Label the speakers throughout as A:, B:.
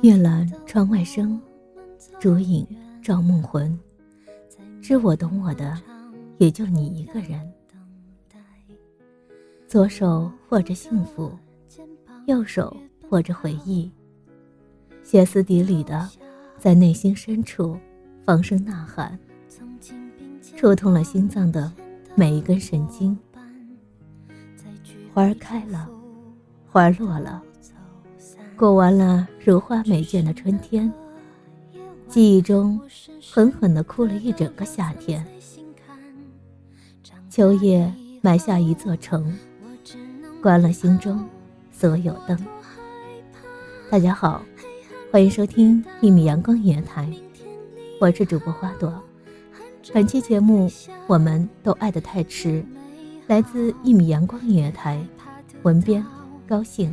A: 月阑窗外声，烛影照梦魂。知我懂我的，也就你一个人。左手握着幸福，右手握着回忆。歇斯底里的，在内心深处放声呐喊，触痛了心脏的每一根神经。花儿开了，花儿落了。过完了如花美眷的春天，记忆中狠狠地哭了一整个夏天。秋叶埋下一座城，关了心中所有灯。大家好，欢迎收听一米阳光音乐台，我是主播花朵。本期节目我们都爱得太迟，来自一米阳光音乐台，文编高兴。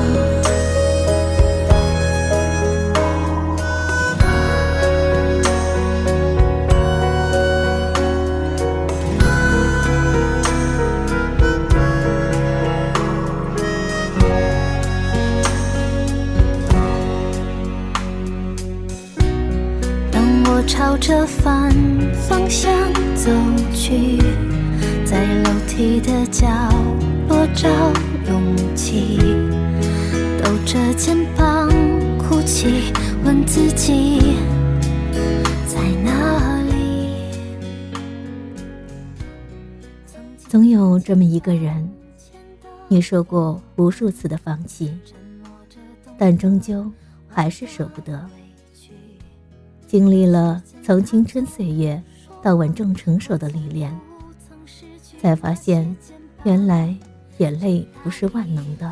B: 朝着反方向走去，在楼梯的角落找勇气，抖着肩膀哭泣，问自己在哪里。
A: 总有这么一个人，你说过无数次的放弃，但终究还是舍不得。经历了从青春岁月到稳重成熟的历练，才发现，原来眼泪不是万能的。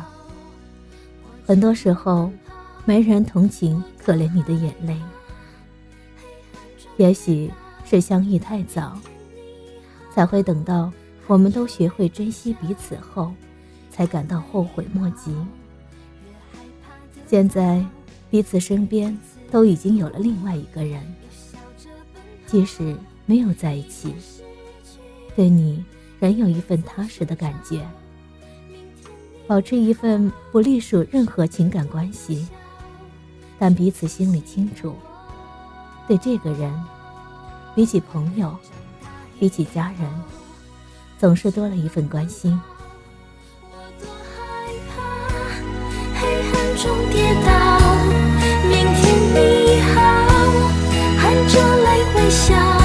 A: 很多时候，没人同情可怜你的眼泪。也许是相遇太早，才会等到我们都学会珍惜彼此后，才感到后悔莫及。现在，彼此身边。都已经有了另外一个人，即使没有在一起，对你仍有一份踏实的感觉。保持一份不隶属任何情感关系，但彼此心里清楚，对这个人，比起朋友，比起家人，总是多了一份关心。
B: 我多害怕黑暗中跌倒。着泪微笑，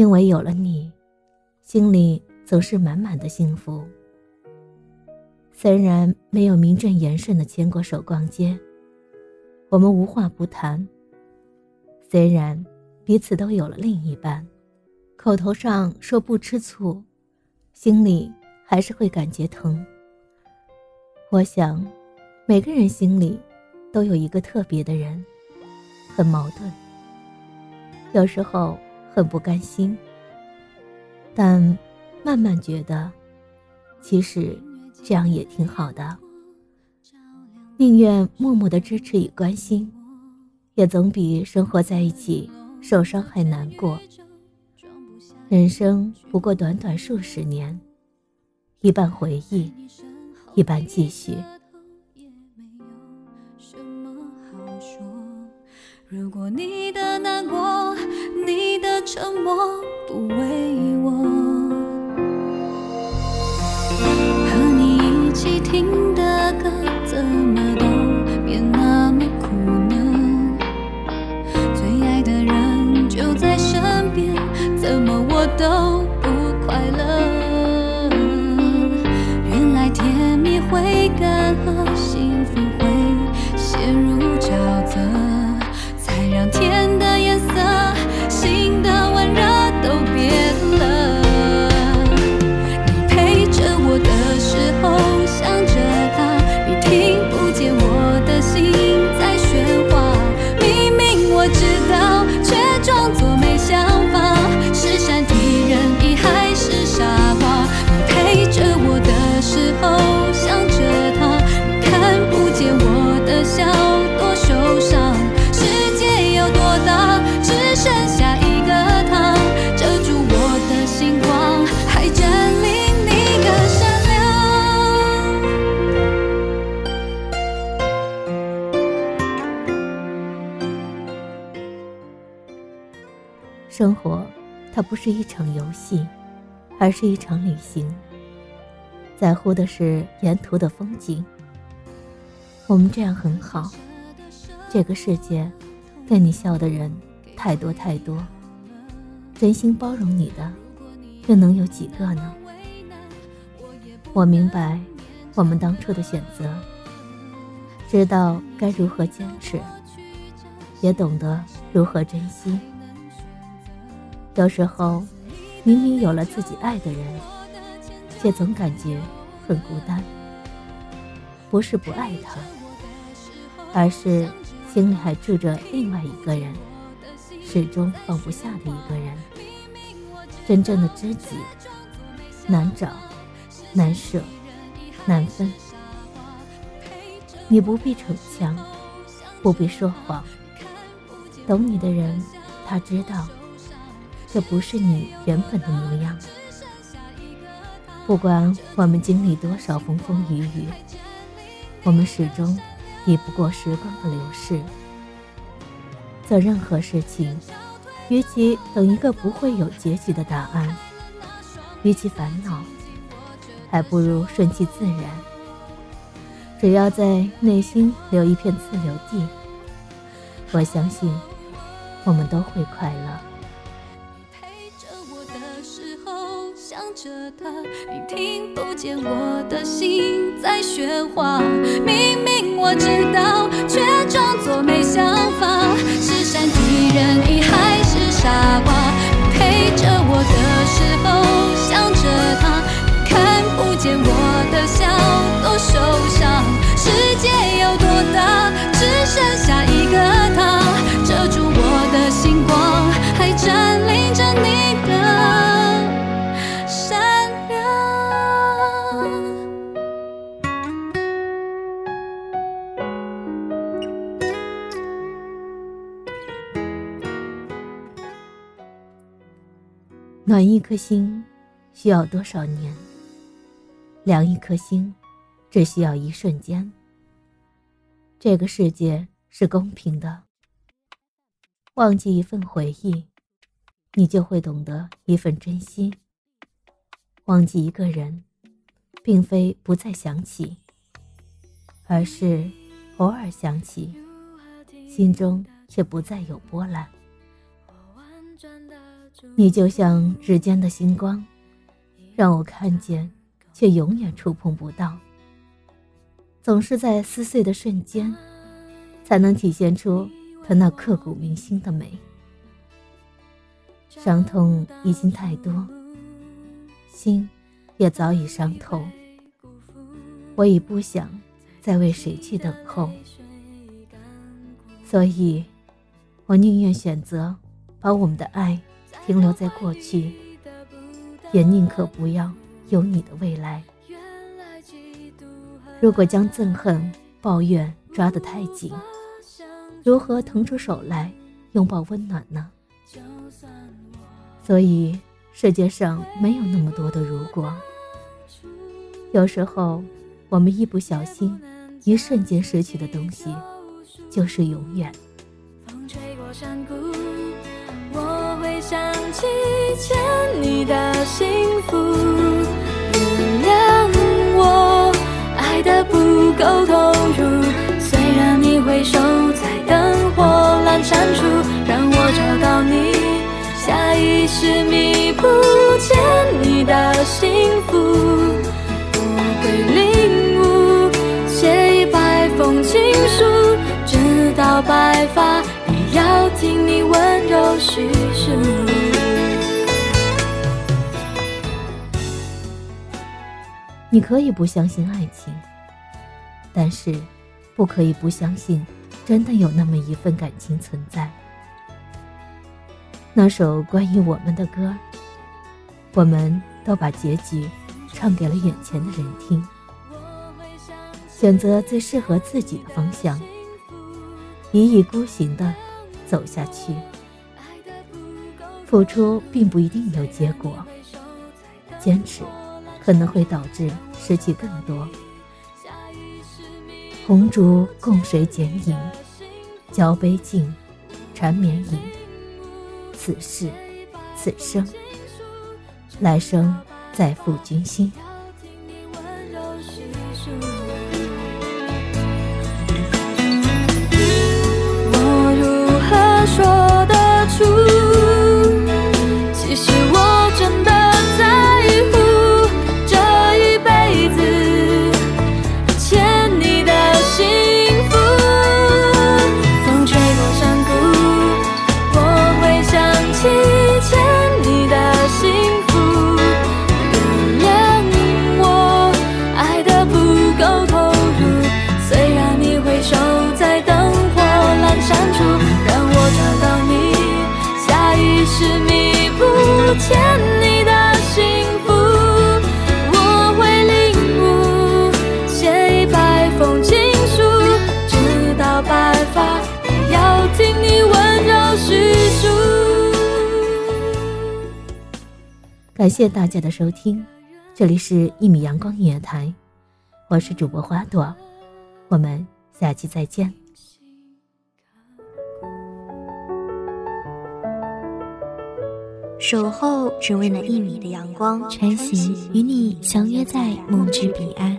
A: 因为有了你，心里总是满满的幸福。虽然没有名正言顺的牵过手逛街，我们无话不谈。虽然彼此都有了另一半，口头上说不吃醋，心里还是会感觉疼。我想，每个人心里都有一个特别的人，很矛盾，有时候很不甘心，但慢慢觉得，其实。这样也挺好的，宁愿默默的支持与关心，也总比生活在一起受伤还难过。人生不过短短数十年，一半回忆，一半继续。
B: 如果你的难过，沉默不为
A: 它不是一场游戏，而是一场旅行。在乎的是沿途的风景。我们这样很好，这个世界，跟你笑的人太多太多，真心包容你的，又能有几个呢？我明白，我们当初的选择，知道该如何坚持，也懂得如何珍惜。有时候，明明有了自己爱的人，却总感觉很孤单。不是不爱他，而是心里还住着另外一个人，始终放不下的一个人。真正的知己，难找，难舍，难分。你不必逞强，不必说谎。懂你的人，他知道。这不是你原本的模样。不管我们经历多少风风雨雨，我们始终抵不过时光的流逝。做任何事情，与其等一个不会有结局的答案，与其烦恼，还不如顺其自然。只要在内心留一片自留地，我相信我们都会快乐。
B: 着他，你听不见我的心在喧哗。明明我知道，却装作没想法。是善敌人，意还是傻瓜？你陪着我的时候想着他，你看不见我的笑
A: 暖一颗心，需要多少年？凉一颗心，只需要一瞬间。这个世界是公平的。忘记一份回忆，你就会懂得一份珍惜。忘记一个人，并非不再想起，而是偶尔想起，心中却不再有波澜。你就像指尖的星光，让我看见，却永远触碰不到。
B: 总是在撕碎的瞬间，才能体现出它那刻骨铭心的美。伤痛已经太多，心也早已伤透。我已不想再为谁去等候，所以，我宁愿选择把我们的爱停留在过去，也宁可不要有你的未来。如果将憎恨、抱怨抓得太紧，如何腾出手来拥抱温暖呢？所以，世界上没有那么多的如果。有时候，我们一不小心，一瞬间失去的东西，就是永远。风吹过山谷，会想起欠你的幸福。原谅我爱的不够投入，虽然你回首在灯火阑珊处，让我找到你。下意识弥补欠你的幸福，我会领悟写一百封情书，直到白发也要听你温你可以不相信爱情，但是不可以不相信，真的有那么一份感情存在。那首关于我们的歌，我们都把结局唱给了眼前的人听。选择最适合自己的方向，一意孤行的走下去。付出并不一定有结果，坚持可能会导致失去更多。红烛共谁剪影？交杯敬，缠绵饮。此世，此生，来生再赴君心。感谢大家的收听，这里是《一米阳光音乐台》，我是主播花朵，我们下期再见。
C: 守候只为那一米的阳光，
B: 穿行与你相约在梦之彼岸。